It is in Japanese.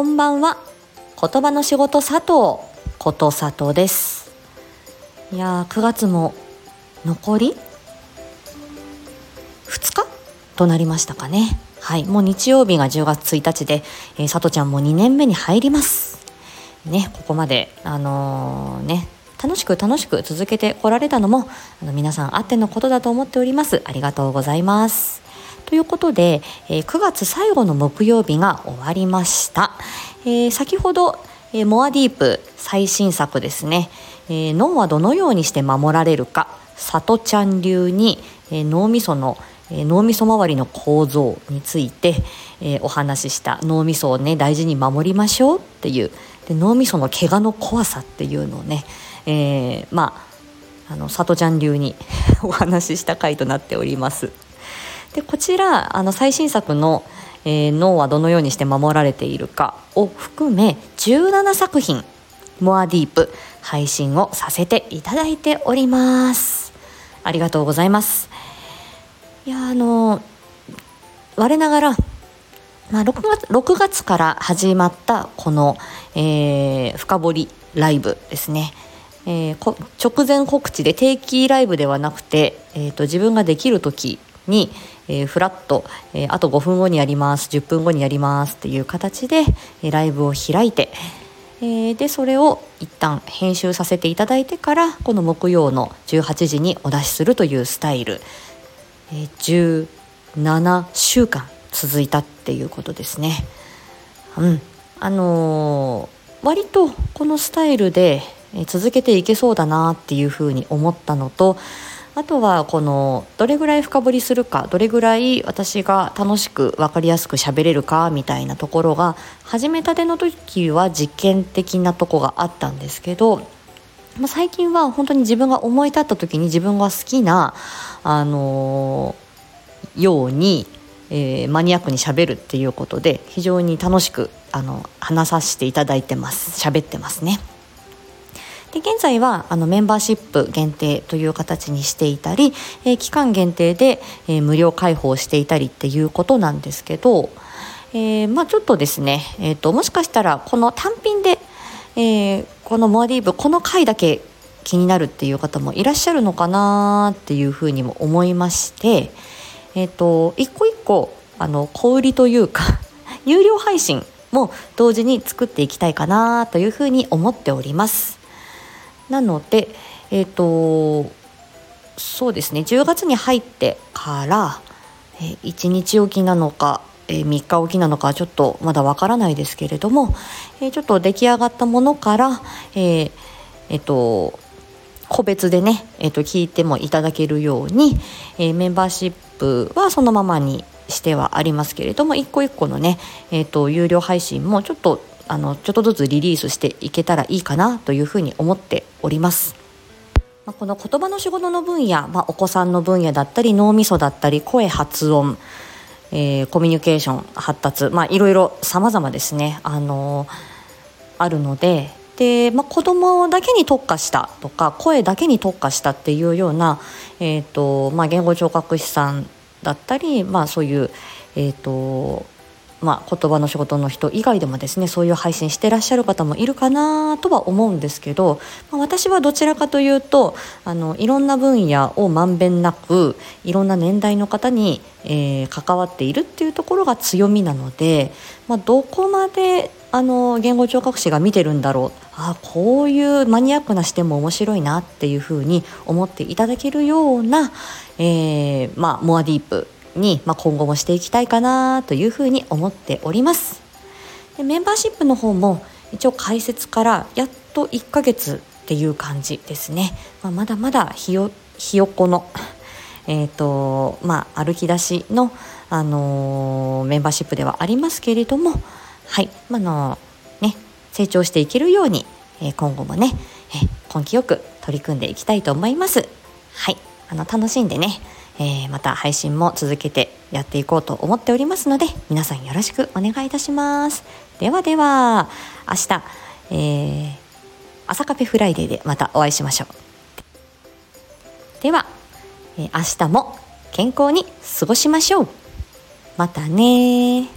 こんばんは。言葉の仕事佐藤こと佐藤です。いやー9月も残り？2日？となりましたかね。はいもう日曜日が10月1日で、えー、佐藤ちゃんも2年目に入ります。ねここまであのー、ね楽しく楽しく続けてこられたのもあの皆さんあってのことだと思っております。ありがとうございます。ということで、えー、9月最後の木曜日が終わりました、え、先ほど、え、モアディープ最新作ですね、え脳はどのようにして守られるか。里ちゃん流に、え脳みその脳みそ周りの構造について、えー、お話しした。脳みそをね大事に守りましょうっていう。で脳みその怪我の怖さっていうのをね、えー、まああの里ちゃん流に お話しした回となっております。でこちらあの最新作の、えー、脳はどのようにして守られているかを含め17作品モアディープ配信をさせていただいております。ありがとうございます。いやあの我ながら、まあ、6, 月6月から始まったこの、えー、深掘りライブですね。えー、直前告知で定期ライブではなくて、えーと自分ができる時に、えー、フラット、えー、あと5分後にやります10分後にやりますっていう形で、えー、ライブを開いて、えー、でそれを一旦編集させていただいてからこの木曜の18時にお出しするというスタイル、えー、17週間続いたっていうことですね。うんあのー、割とこのスタイルで続けていけそうだなっていうふうに思ったのとあとはこのどれぐらい深掘りするかどれぐらい私が楽しく分かりやすく喋れるかみたいなところが始めたての時は実験的なとこがあったんですけどま最近は本当に自分が思い立った時に自分が好きな、あのー、ように、えー、マニアックにしゃべるっていうことで非常に楽しくあの話させていただいてます喋ってますね。で現在はあのメンバーシップ限定という形にしていたり、えー、期間限定で、えー、無料開放していたりっていうことなんですけど、えー、まあ、ちょっとですね、えーと、もしかしたらこの単品で、えこのモアディーブこの回だけ気になるっていう方もいらっしゃるのかなっていうふうにも思いまして、えーと、一個一個あの小売りというか 有料配信も同時に作っていきたいかなというふうに思っております。なので、えーと、そうですね。10月に入ってから、え、1日おきなのか、え、3日おきなのかちょっとまだわからないですけれども、え、ちょっと出来上がったものから、ええーと、個別でね、えーと、聞いてもいただけるように、え、メンバーシップはそのままにしてはありますけれども一個一個のね、えーと有料配信もちょっとあのちょっとずつリリースしていけたらいいかなというふうに思っております。まあ、この言葉の仕事の分野、まあ、お子さんの分野だったり脳みそだったり声発音、えー、コミュニケーション発達、まあ、いろいろ様々ですね、あのー、あるのでで、まあ、子供だけに特化したとか声だけに特化したっていうような、えーとまあ、言語聴覚士さんだったり、まあ、そういう、えーとまあ、言葉の仕事の人以外でもですねそういう配信してらっしゃる方もいるかなとは思うんですけど、まあ、私はどちらかというとあのいろんな分野をまんべんなくいろんな年代の方に、えー、関わっているっていうところが強みなので、まあ、どこまであの言語聴覚士が見てるんだろう。あこういうマニアックな視点も面白いなっていうふうに思っていただけるような、えーまあ、モアディープに、まあ、今後もしていきたいかなというふうに思っております。でメンバーシップの方も一応開設からやっと1ヶ月っていう感じですね、まあ、まだまだひよひよこのえーとまあ、歩き出しの、あのー、メンバーシップではありますけれども、はい。まあのね、成長していけるように、えー、今後もね、えー、根気よく取り組んでいきたいと思います。はい。あの楽しんでねえー、また配信も続けてやっていこうと思っておりますので皆さんよろしくお願いいたします。ではでは明日、えー、朝カフェフライデーでまたお会いしましょう。では、えー、明日も健康に過ごしましょう。またね